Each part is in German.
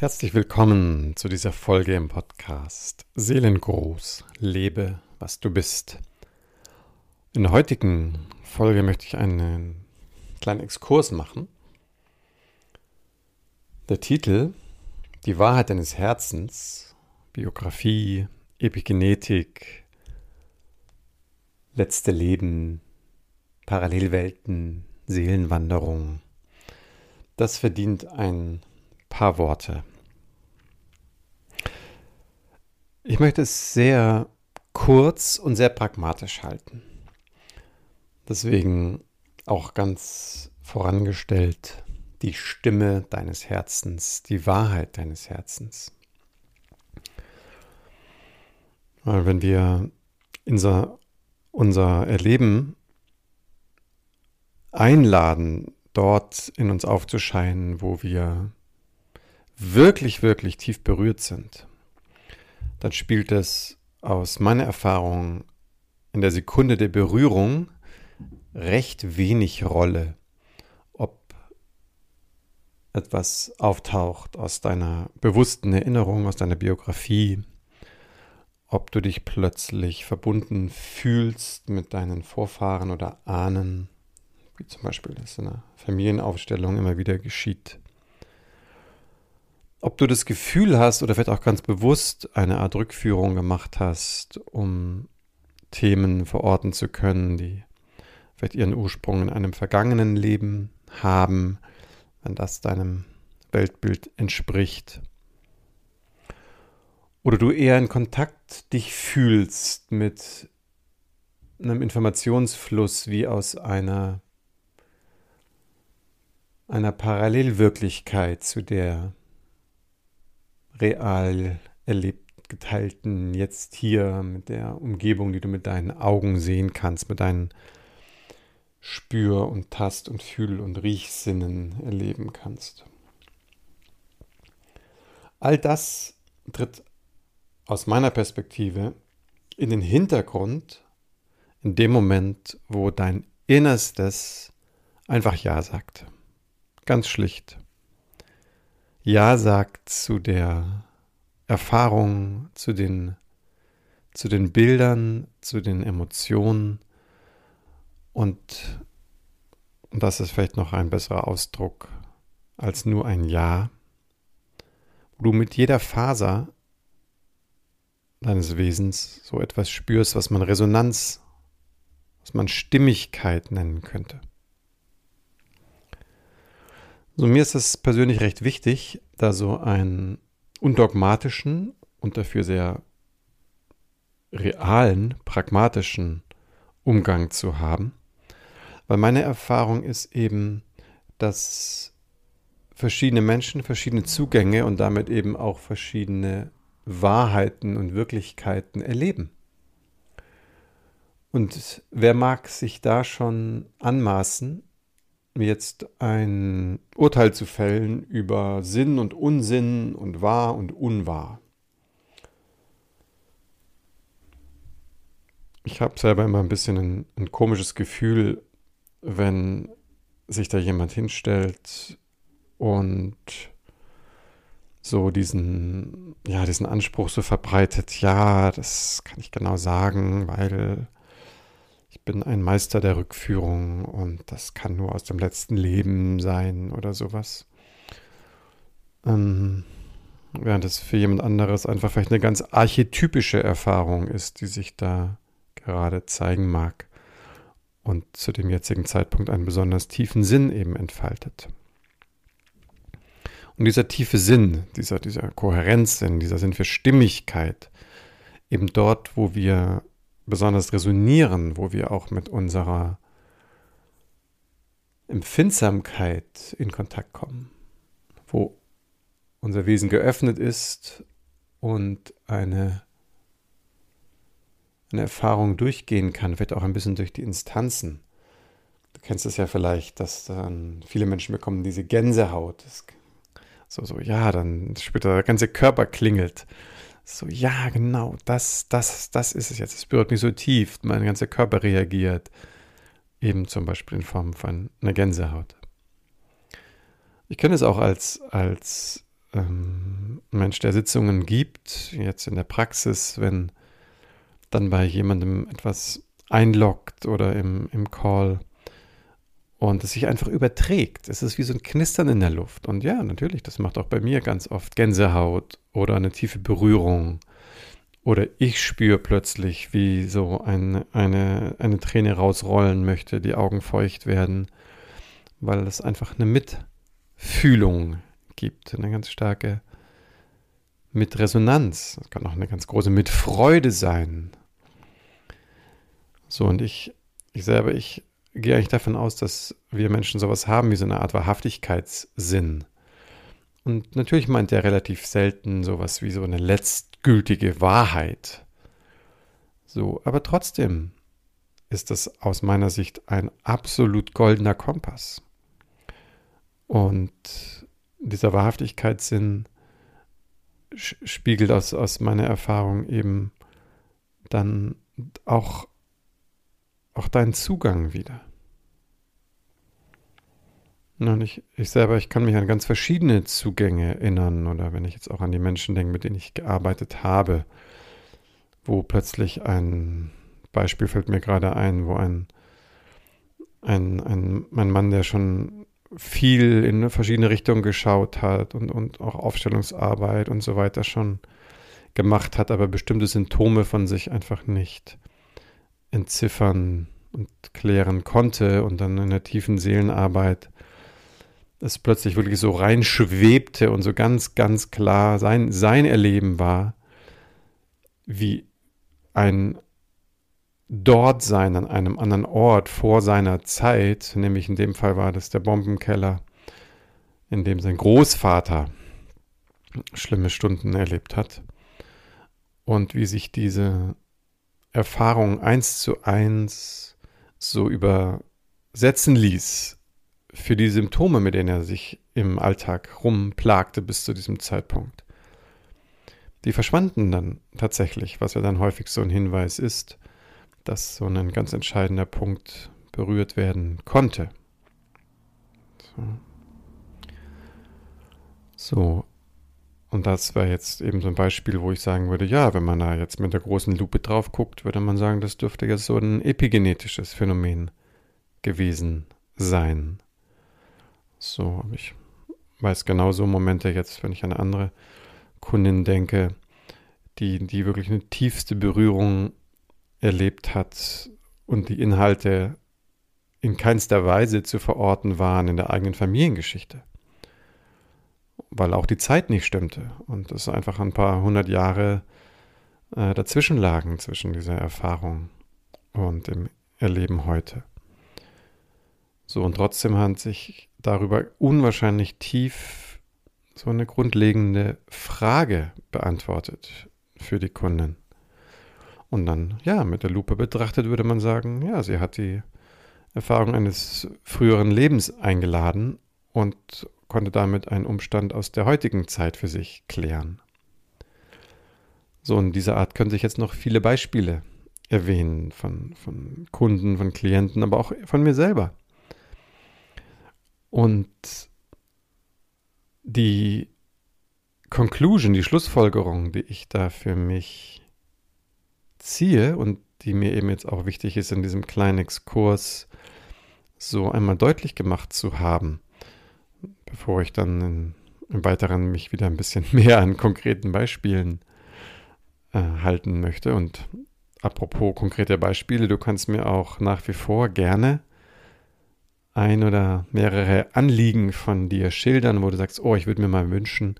Herzlich willkommen zu dieser Folge im Podcast Seelengruß, lebe, was du bist. In der heutigen Folge möchte ich einen kleinen Exkurs machen. Der Titel Die Wahrheit deines Herzens, Biografie, Epigenetik, letzte Leben, Parallelwelten, Seelenwanderung. Das verdient ein paar Worte. Ich möchte es sehr kurz und sehr pragmatisch halten. Deswegen auch ganz vorangestellt die Stimme deines Herzens, die Wahrheit deines Herzens. Weil wenn wir unser, unser Erleben einladen, dort in uns aufzuscheinen, wo wir wirklich, wirklich tief berührt sind, dann spielt es aus meiner Erfahrung in der Sekunde der Berührung recht wenig Rolle, ob etwas auftaucht aus deiner bewussten Erinnerung, aus deiner Biografie, ob du dich plötzlich verbunden fühlst mit deinen Vorfahren oder Ahnen, wie zum Beispiel das in einer Familienaufstellung immer wieder geschieht ob du das Gefühl hast oder vielleicht auch ganz bewusst eine Art Rückführung gemacht hast, um Themen verorten zu können, die vielleicht ihren Ursprung in einem vergangenen Leben haben, wenn das deinem Weltbild entspricht. Oder du eher in Kontakt dich fühlst mit einem Informationsfluss wie aus einer, einer Parallelwirklichkeit zu der real erlebt, geteilten, jetzt hier mit der Umgebung, die du mit deinen Augen sehen kannst, mit deinen Spür- und Tast- und Fühl- und Riechsinnen erleben kannst. All das tritt aus meiner Perspektive in den Hintergrund in dem Moment, wo dein Innerstes einfach Ja sagt. Ganz schlicht. Ja sagt zu der Erfahrung, zu den, zu den Bildern, zu den Emotionen und, und das ist vielleicht noch ein besserer Ausdruck als nur ein Ja, wo du mit jeder Faser deines Wesens so etwas spürst, was man Resonanz, was man Stimmigkeit nennen könnte. So, mir ist es persönlich recht wichtig, da so einen undogmatischen und dafür sehr realen, pragmatischen Umgang zu haben. Weil meine Erfahrung ist eben, dass verschiedene Menschen verschiedene Zugänge und damit eben auch verschiedene Wahrheiten und Wirklichkeiten erleben. Und wer mag sich da schon anmaßen, jetzt ein Urteil zu fällen über Sinn und Unsinn und wahr und unwahr. Ich habe selber immer ein bisschen ein, ein komisches Gefühl, wenn sich da jemand hinstellt und so diesen, ja, diesen Anspruch so verbreitet, ja, das kann ich genau sagen, weil bin ein Meister der Rückführung und das kann nur aus dem letzten Leben sein oder sowas. Ähm, während es für jemand anderes einfach vielleicht eine ganz archetypische Erfahrung ist, die sich da gerade zeigen mag und zu dem jetzigen Zeitpunkt einen besonders tiefen Sinn eben entfaltet. Und dieser tiefe Sinn, dieser, dieser Kohärenzsinn, dieser Sinn für Stimmigkeit, eben dort, wo wir besonders resonieren, wo wir auch mit unserer Empfindsamkeit in Kontakt kommen, wo unser Wesen geöffnet ist und eine, eine Erfahrung durchgehen kann, vielleicht auch ein bisschen durch die Instanzen. Du kennst es ja vielleicht, dass dann viele Menschen bekommen diese Gänsehaut. so, so, ja, dann später der ganze Körper klingelt. So, ja, genau, das, das, das ist es jetzt. Es berührt mich so tief, mein ganzer Körper reagiert. Eben zum Beispiel in Form von einer Gänsehaut. Ich kenne es auch als, als ähm, Mensch, der Sitzungen gibt, jetzt in der Praxis, wenn dann bei jemandem etwas einloggt oder im, im Call und es sich einfach überträgt. Es ist wie so ein Knistern in der Luft. Und ja, natürlich, das macht auch bei mir ganz oft Gänsehaut oder eine tiefe Berührung. Oder ich spüre plötzlich, wie so ein, eine, eine Träne rausrollen möchte, die Augen feucht werden, weil es einfach eine Mitfühlung gibt, eine ganz starke Mitresonanz. Es kann auch eine ganz große Mitfreude sein. So, und ich, ich selber, ich gehe eigentlich davon aus, dass wir Menschen sowas haben wie so eine Art Wahrhaftigkeitssinn. Und natürlich meint er relativ selten sowas wie so eine letztgültige Wahrheit. So, aber trotzdem ist das aus meiner Sicht ein absolut goldener Kompass. Und dieser Wahrhaftigkeitssinn spiegelt aus, aus meiner Erfahrung eben dann auch auch deinen Zugang wieder. Und ich, ich selber, ich kann mich an ganz verschiedene Zugänge erinnern oder wenn ich jetzt auch an die Menschen denke, mit denen ich gearbeitet habe, wo plötzlich ein Beispiel fällt mir gerade ein, wo ein, ein, ein, ein Mann, der schon viel in verschiedene Richtungen geschaut hat und, und auch Aufstellungsarbeit und so weiter schon gemacht hat, aber bestimmte Symptome von sich einfach nicht entziffern und klären konnte und dann in der tiefen Seelenarbeit es plötzlich wirklich so reinschwebte und so ganz, ganz klar sein, sein Erleben war, wie ein Dortsein an einem anderen Ort vor seiner Zeit, nämlich in dem Fall war das der Bombenkeller, in dem sein Großvater schlimme Stunden erlebt hat und wie sich diese Erfahrung eins zu eins so übersetzen ließ für die Symptome, mit denen er sich im Alltag rumplagte bis zu diesem Zeitpunkt. Die verschwanden dann tatsächlich, was ja dann häufig so ein Hinweis ist, dass so ein ganz entscheidender Punkt berührt werden konnte. So. so. Und das wäre jetzt eben so ein Beispiel, wo ich sagen würde, ja, wenn man da jetzt mit der großen Lupe drauf guckt, würde man sagen, das dürfte jetzt so ein epigenetisches Phänomen gewesen sein. So, ich weiß genau so Momente jetzt, wenn ich an eine andere Kundin denke, die, die wirklich eine tiefste Berührung erlebt hat und die Inhalte in keinster Weise zu verorten waren in der eigenen Familiengeschichte weil auch die Zeit nicht stimmte und es einfach ein paar hundert Jahre äh, dazwischen lagen zwischen dieser Erfahrung und dem Erleben heute. So, und trotzdem hat sich darüber unwahrscheinlich tief so eine grundlegende Frage beantwortet für die Kundin. Und dann, ja, mit der Lupe betrachtet würde man sagen, ja, sie hat die Erfahrung eines früheren Lebens eingeladen und konnte damit einen Umstand aus der heutigen Zeit für sich klären. So, in dieser Art können sich jetzt noch viele Beispiele erwähnen von, von Kunden, von Klienten, aber auch von mir selber. Und die Conclusion, die Schlussfolgerung, die ich da für mich ziehe und die mir eben jetzt auch wichtig ist, in diesem kleinen Exkurs so einmal deutlich gemacht zu haben, bevor ich dann in, im Weiteren mich wieder ein bisschen mehr an konkreten Beispielen äh, halten möchte. Und apropos konkrete Beispiele, du kannst mir auch nach wie vor gerne ein oder mehrere Anliegen von dir schildern, wo du sagst, oh, ich würde mir mal wünschen,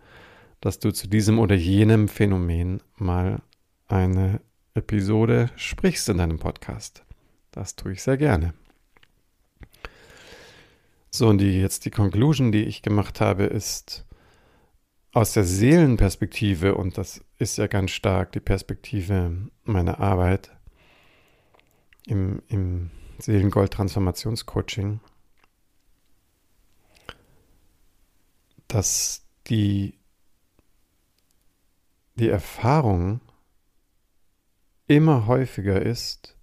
dass du zu diesem oder jenem Phänomen mal eine Episode sprichst in deinem Podcast. Das tue ich sehr gerne. So, und die, jetzt die Conclusion, die ich gemacht habe, ist aus der Seelenperspektive, und das ist ja ganz stark die Perspektive meiner Arbeit im, im Seelengold-Transformationscoaching, dass die, die Erfahrung immer häufiger ist,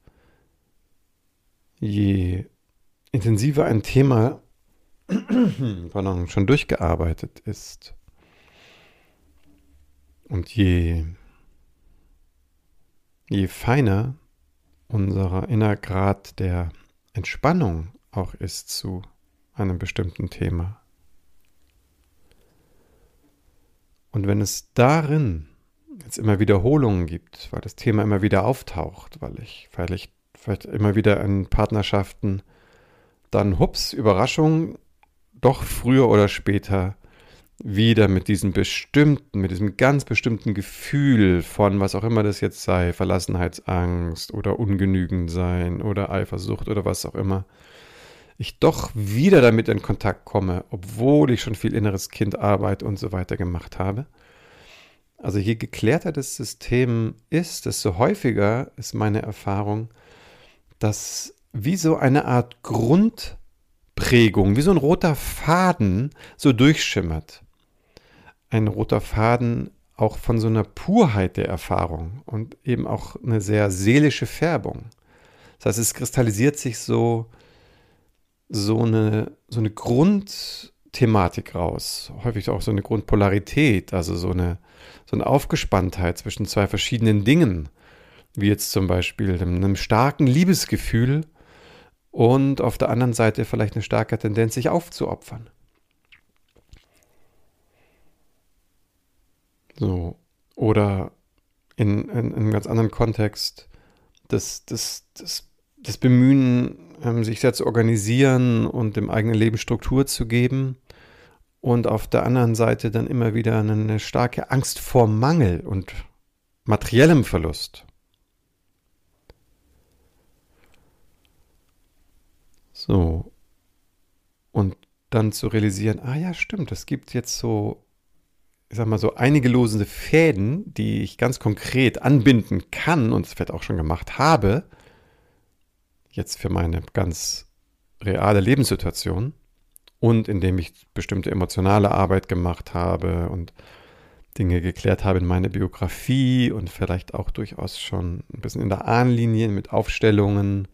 je intensiver ein Thema pardon, schon durchgearbeitet ist. Und je, je feiner unser innerer Grad der Entspannung auch ist zu einem bestimmten Thema. Und wenn es darin jetzt immer Wiederholungen gibt, weil das Thema immer wieder auftaucht, weil ich, weil ich vielleicht immer wieder in Partnerschaften dann, hups, Überraschung, doch früher oder später wieder mit diesem bestimmten, mit diesem ganz bestimmten Gefühl von, was auch immer das jetzt sei, Verlassenheitsangst oder Ungenügend sein oder Eifersucht oder was auch immer, ich doch wieder damit in Kontakt komme, obwohl ich schon viel inneres Kindarbeit und so weiter gemacht habe. Also je geklärter das System ist, desto häufiger ist meine Erfahrung, dass wie so eine Art Grundprägung, wie so ein roter Faden so durchschimmert. Ein roter Faden auch von so einer Purheit der Erfahrung und eben auch eine sehr seelische Färbung. Das heißt, es kristallisiert sich so, so, eine, so eine Grundthematik raus, häufig auch so eine Grundpolarität, also so eine, so eine Aufgespanntheit zwischen zwei verschiedenen Dingen, wie jetzt zum Beispiel einem starken Liebesgefühl und auf der anderen Seite vielleicht eine starke Tendenz, sich aufzuopfern. So. Oder in, in, in einem ganz anderen Kontext das, das, das, das Bemühen, ähm, sich selbst zu organisieren und dem eigenen Leben Struktur zu geben. Und auf der anderen Seite dann immer wieder eine starke Angst vor Mangel und materiellem Verlust. So. Und dann zu realisieren, ah ja, stimmt, es gibt jetzt so, ich sag mal so einige losende Fäden, die ich ganz konkret anbinden kann und es vielleicht auch schon gemacht habe, jetzt für meine ganz reale Lebenssituation und indem ich bestimmte emotionale Arbeit gemacht habe und Dinge geklärt habe in meiner Biografie und vielleicht auch durchaus schon ein bisschen in der Ahnlinie mit Aufstellungen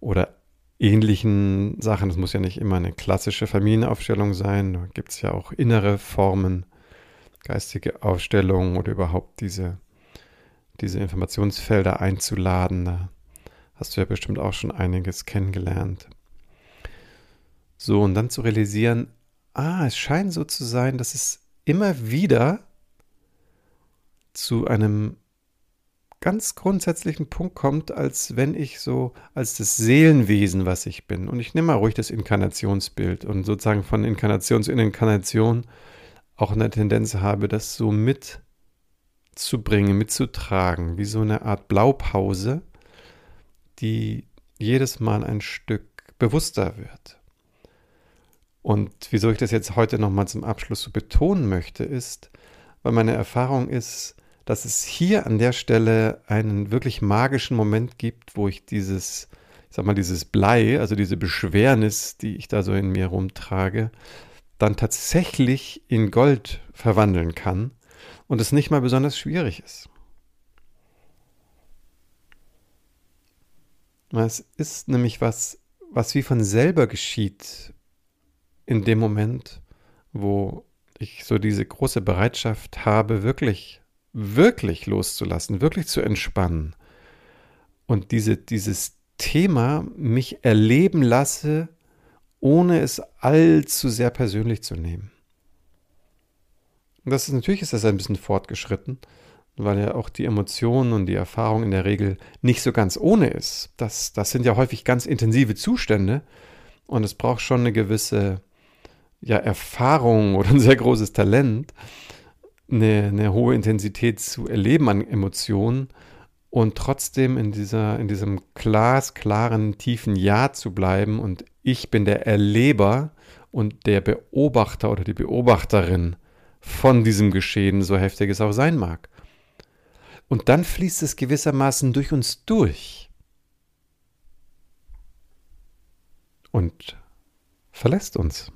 oder ähnlichen Sachen. Das muss ja nicht immer eine klassische Familienaufstellung sein. Da gibt es ja auch innere Formen, geistige Aufstellungen oder überhaupt diese, diese Informationsfelder einzuladen. Da hast du ja bestimmt auch schon einiges kennengelernt. So, und dann zu realisieren, ah, es scheint so zu sein, dass es immer wieder zu einem ganz grundsätzlichen Punkt kommt, als wenn ich so als das Seelenwesen, was ich bin, und ich nehme mal ruhig das Inkarnationsbild und sozusagen von Inkarnation zu Inkarnation auch eine Tendenz habe, das so mitzubringen, mitzutragen, wie so eine Art Blaupause, die jedes Mal ein Stück bewusster wird. Und wieso ich das jetzt heute nochmal zum Abschluss so betonen möchte, ist, weil meine Erfahrung ist, dass es hier an der Stelle einen wirklich magischen Moment gibt, wo ich dieses, ich sag mal, dieses Blei, also diese Beschwernis, die ich da so in mir rumtrage, dann tatsächlich in Gold verwandeln kann und es nicht mal besonders schwierig ist. Es ist nämlich was, was wie von selber geschieht in dem Moment, wo ich so diese große Bereitschaft habe, wirklich wirklich loszulassen, wirklich zu entspannen und diese, dieses Thema mich erleben lasse, ohne es allzu sehr persönlich zu nehmen. Das ist natürlich ist das ein bisschen fortgeschritten, weil ja auch die Emotionen und die Erfahrung in der Regel nicht so ganz ohne ist. Das, das sind ja häufig ganz intensive Zustände und es braucht schon eine gewisse ja, Erfahrung oder ein sehr großes Talent, eine, eine hohe Intensität zu erleben an Emotionen und trotzdem in, dieser, in diesem glasklaren, tiefen Ja zu bleiben und ich bin der Erleber und der Beobachter oder die Beobachterin von diesem Geschehen, so heftig es auch sein mag. Und dann fließt es gewissermaßen durch uns durch und verlässt uns.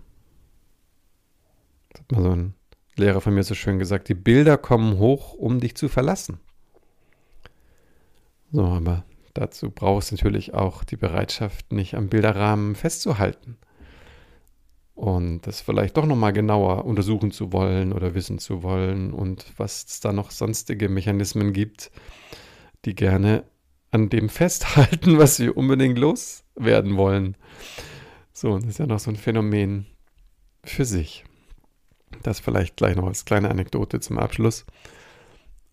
Das hat mal so ein Lehrer von mir so schön gesagt, die Bilder kommen hoch, um dich zu verlassen. So, aber dazu brauchst du natürlich auch die Bereitschaft, nicht am Bilderrahmen festzuhalten. und das vielleicht doch nochmal genauer untersuchen zu wollen oder wissen zu wollen und was es da noch sonstige Mechanismen gibt, die gerne an dem festhalten, was wir unbedingt loswerden wollen. So, das ist ja noch so ein Phänomen für sich. Das vielleicht gleich noch als kleine Anekdote zum Abschluss.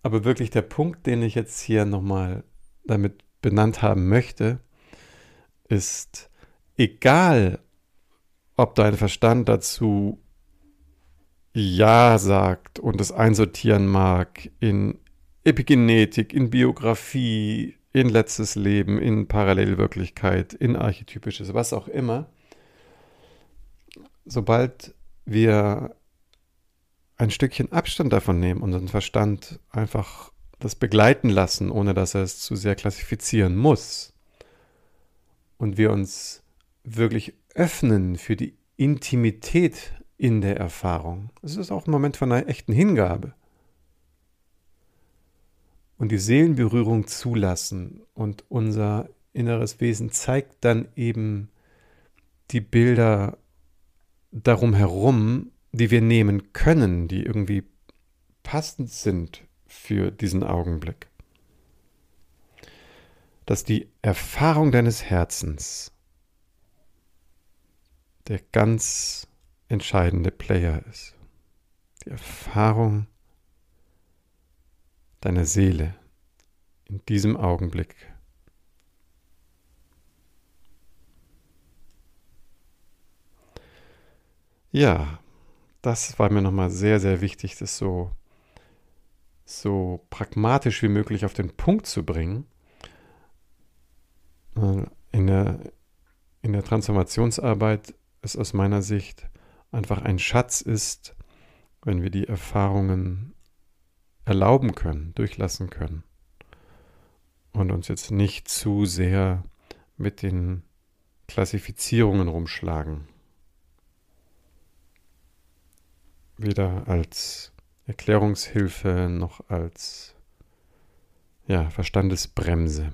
Aber wirklich der Punkt, den ich jetzt hier nochmal damit benannt haben möchte, ist, egal ob dein Verstand dazu Ja sagt und es einsortieren mag in Epigenetik, in Biografie, in letztes Leben, in Parallelwirklichkeit, in archetypisches, was auch immer, sobald wir ein Stückchen Abstand davon nehmen, unseren Verstand einfach das begleiten lassen, ohne dass er es zu sehr klassifizieren muss, und wir uns wirklich öffnen für die Intimität in der Erfahrung. Es ist auch ein Moment von einer echten Hingabe. Und die Seelenberührung zulassen und unser inneres Wesen zeigt dann eben die Bilder darum herum, die wir nehmen können, die irgendwie passend sind für diesen Augenblick. Dass die Erfahrung deines Herzens der ganz entscheidende Player ist. Die Erfahrung deiner Seele in diesem Augenblick. Ja, das war mir nochmal sehr, sehr wichtig, das so, so pragmatisch wie möglich auf den Punkt zu bringen. In der, in der Transformationsarbeit es aus meiner Sicht einfach ein Schatz ist, wenn wir die Erfahrungen erlauben können, durchlassen können und uns jetzt nicht zu sehr mit den Klassifizierungen rumschlagen. Weder als Erklärungshilfe noch als ja, Verstandesbremse.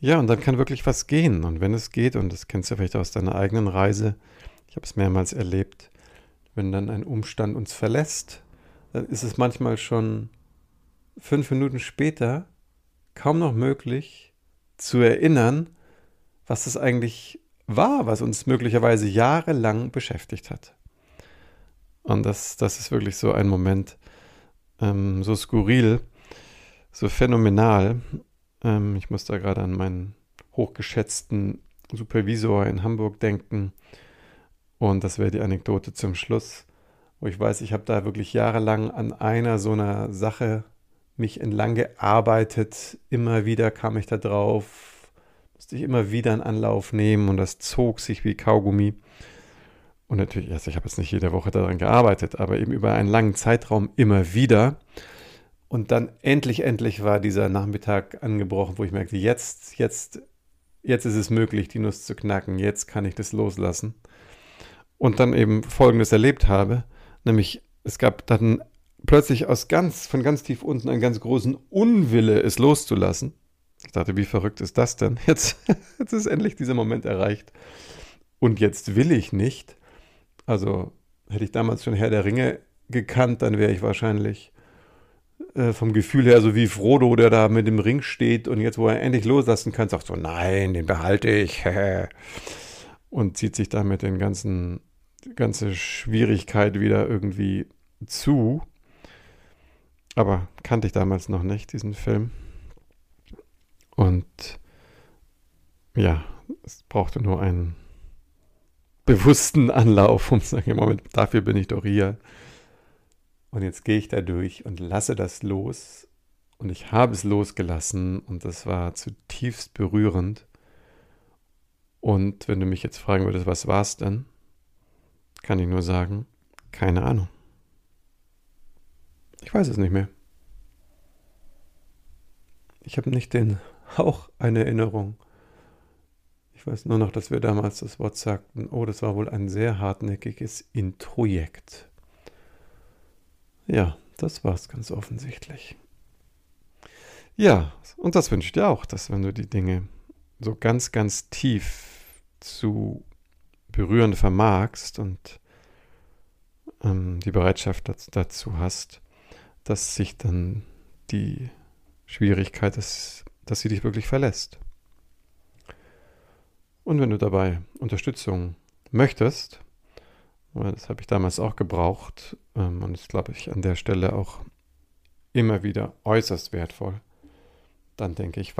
Ja, und dann kann wirklich was gehen. Und wenn es geht, und das kennst du vielleicht aus deiner eigenen Reise, ich habe es mehrmals erlebt, wenn dann ein Umstand uns verlässt, dann ist es manchmal schon fünf Minuten später kaum noch möglich zu erinnern, was es eigentlich war, was uns möglicherweise jahrelang beschäftigt hat. Und das, das ist wirklich so ein Moment, ähm, so skurril, so phänomenal. Ähm, ich muss da gerade an meinen hochgeschätzten Supervisor in Hamburg denken. Und das wäre die Anekdote zum Schluss, wo ich weiß, ich habe da wirklich jahrelang an einer so einer Sache mich entlang gearbeitet. Immer wieder kam ich da drauf, musste ich immer wieder einen Anlauf nehmen und das zog sich wie Kaugummi. Und natürlich, also ich habe jetzt nicht jede Woche daran gearbeitet, aber eben über einen langen Zeitraum immer wieder. Und dann endlich, endlich war dieser Nachmittag angebrochen, wo ich merkte, jetzt, jetzt, jetzt ist es möglich, die Nuss zu knacken. Jetzt kann ich das loslassen. Und dann eben Folgendes erlebt habe, nämlich es gab dann plötzlich aus ganz, von ganz tief unten einen ganz großen Unwille, es loszulassen. Ich dachte, wie verrückt ist das denn? Jetzt, jetzt ist endlich dieser Moment erreicht. Und jetzt will ich nicht. Also hätte ich damals schon Herr der Ringe gekannt, dann wäre ich wahrscheinlich äh, vom Gefühl her so wie Frodo, der da mit dem Ring steht und jetzt, wo er endlich loslassen kann, sagt so, nein, den behalte ich. und zieht sich damit den ganzen, die ganze Schwierigkeit wieder irgendwie zu. Aber kannte ich damals noch nicht, diesen Film. Und ja, es brauchte nur einen bewussten Anlauf, um zu sagen, Moment, dafür bin ich doch hier. Und jetzt gehe ich da durch und lasse das los. Und ich habe es losgelassen und das war zutiefst berührend. Und wenn du mich jetzt fragen würdest, was war es denn, kann ich nur sagen, keine Ahnung. Ich weiß es nicht mehr. Ich habe nicht den Hauch eine Erinnerung. Ich weiß nur noch, dass wir damals das Wort sagten, oh, das war wohl ein sehr hartnäckiges Introjekt. Ja, das war es ganz offensichtlich. Ja, und das wünsche ich dir auch, dass wenn du die Dinge so ganz, ganz tief zu berühren vermagst und ähm, die Bereitschaft dazu hast, dass sich dann die Schwierigkeit ist, dass sie dich wirklich verlässt. Und wenn du dabei Unterstützung möchtest, das habe ich damals auch gebraucht ähm, und ist, glaube ich, an der Stelle auch immer wieder äußerst wertvoll, dann denke ich